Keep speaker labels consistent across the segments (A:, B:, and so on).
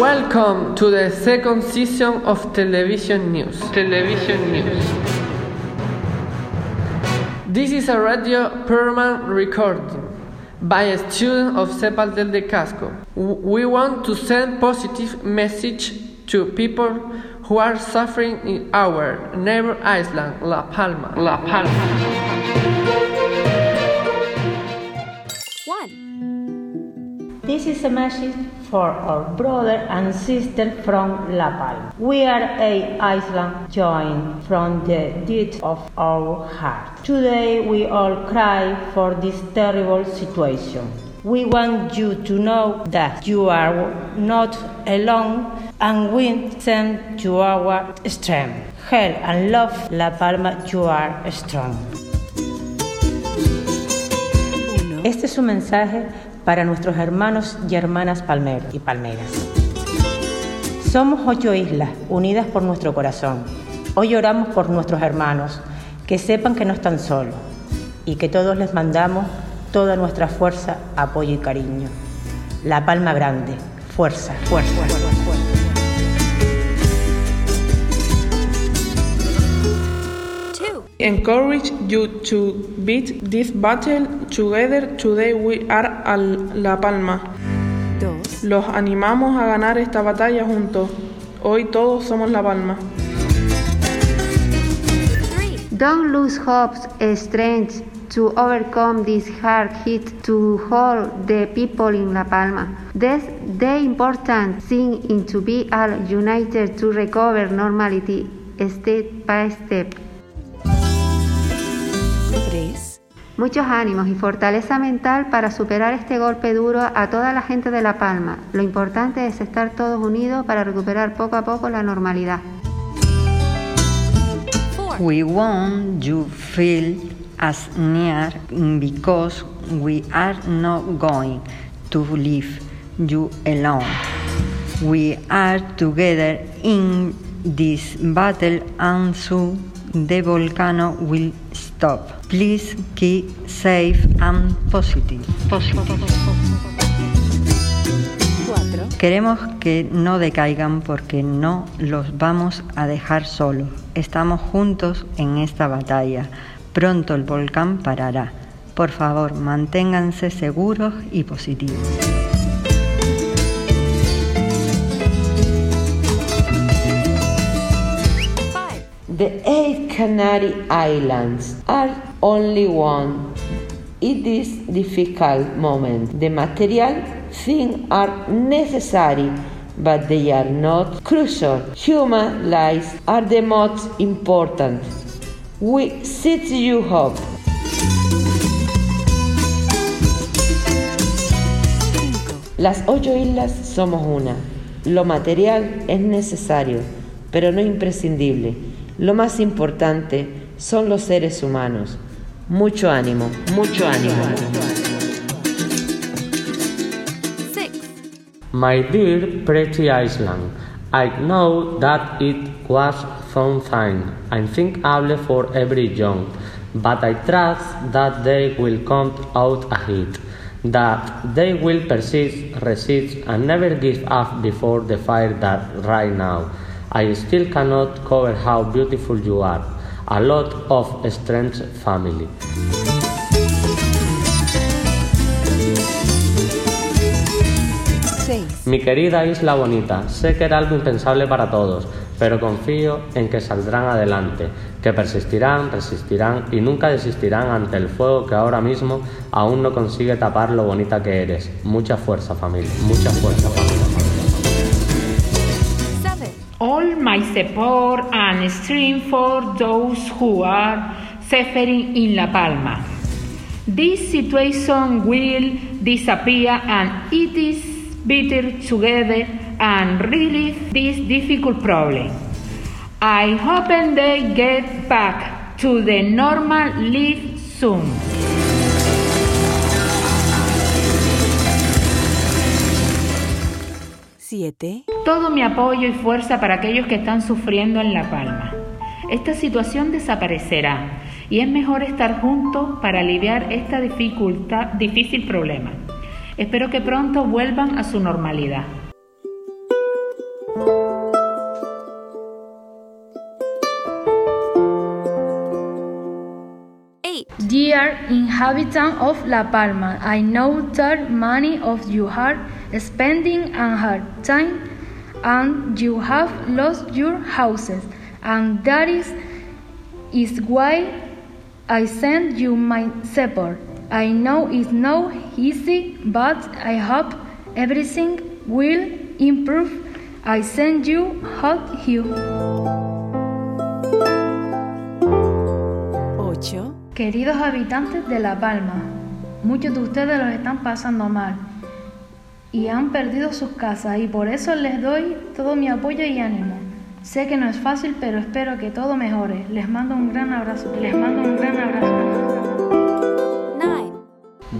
A: Welcome to the second season of television news. Television news. This is a radio permanent recording by a student of Cepal del de Casco. We want to send positive message to people who are suffering in our neighbor island, La Palma. La Palma.
B: This is a message for our brother and sister from La Palma. We are a island joined from the depth of our heart. Today we all cry for this terrible situation. We want you to know that you are not alone and we send to our strength. Help and love La Palma, you are strong. Este es un mensaje para nuestros hermanos y hermanas palmeros y palmeras. Somos ocho islas unidas por nuestro corazón. Hoy oramos por nuestros hermanos, que sepan que no están solos y que todos les mandamos toda nuestra fuerza, apoyo y cariño. La palma grande, fuerza, fuerza. fuerza,
C: encourage you to beat this battle together. Today we are al La Palma.
D: Dos.
C: Los animamos a ganar esta batalla juntos. Hoy todos somos La Palma.
D: Three.
E: Don't lose hope, strength to overcome this hard hit to hold the people in La Palma. That's the important thing in to be all united to recover normality step by step. Muchos ánimos y fortaleza mental para superar este golpe duro a toda la gente de La Palma. Lo importante es estar todos unidos para recuperar poco a poco la normalidad.
F: We want you feel as near because we are not going to leave you alone. We are together in this battle and soon the volcano will stop. Please keep safe and positive.
D: Cuatro.
F: Queremos que no decaigan porque no los vamos a dejar solos. Estamos juntos en esta batalla. Pronto el volcán parará. Por favor, manténganse seguros y positivos.
G: The eight Canary Islands are only one. It is difficult moment. The material things are necessary, but they are not crucial. Human lives are the most important. We set you hope. Las ocho islas somos una. Lo material es necesario, pero no imprescindible. Lo más importante son los seres humanos. Mucho ánimo, mucho ánimo.
D: Six.
H: My dear pretty Iceland, I know that it was fun time, I think able for every young, but I trust that they will come out ahead, that they will persist, resist, and never give up before the fire that right now. I still cannot cover how beautiful you are. A lot of strength, family. Mi querida isla bonita, sé que era algo impensable para todos, pero confío en que saldrán adelante, que persistirán, resistirán y nunca desistirán ante el fuego que ahora mismo aún no consigue tapar lo bonita que eres. Mucha fuerza familia, mucha fuerza familia.
I: My support and strength for those who are suffering in La Palma. This situation will disappear and it is better together and relieve this difficult problem. I hope they get back to the normal life soon. Todo mi apoyo y fuerza para aquellos que están sufriendo en La Palma. Esta situación desaparecerá y es mejor estar juntos para aliviar esta dificultad, difícil problema. Espero que pronto vuelvan a su normalidad.
J: Dear inhabitants of La Palma, I know that many of you are spending a hard time and you have lost your houses, and that is, is why I send you my support. I know it's not easy, but I hope everything will improve. I send you hot you.
D: 8,
J: Queridos habitantes de La Palma, muchos de ustedes los están pasando mal y han perdido sus casas y por eso les doy todo mi apoyo y ánimo. Sé que no es fácil, pero espero que todo mejore. Les mando un gran abrazo. Les mando un gran abrazo.
D: 9,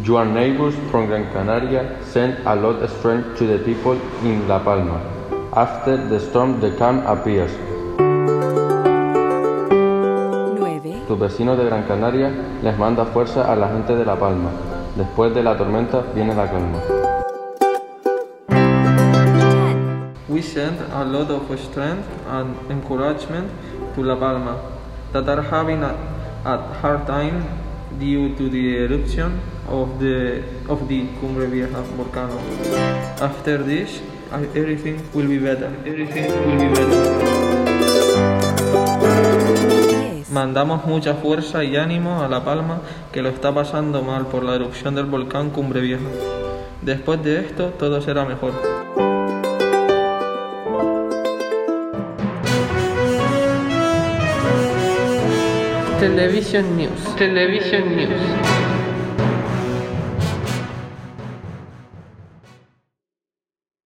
K: Your neighbors from Gran Canaria sent a lot of strength to the people in La Palma. After the storm, the calm appears.
D: 9,
K: Tus vecinos de Gran Canaria les manda fuerza a la gente de La Palma. Después de la tormenta viene la calma.
D: 10,
L: We send a lot of strength and encouragement to La Palma that are having a, hard time due to the eruption of the Cumbre Vieja volcano. After this, everything will be better. Everything will be better.
D: 10,
L: Mandamos mucha fuerza y ánimo a La Palma que lo está pasando mal por la erupción del volcán Cumbre Vieja. Después de esto, todo será mejor.
A: Television News. Television News.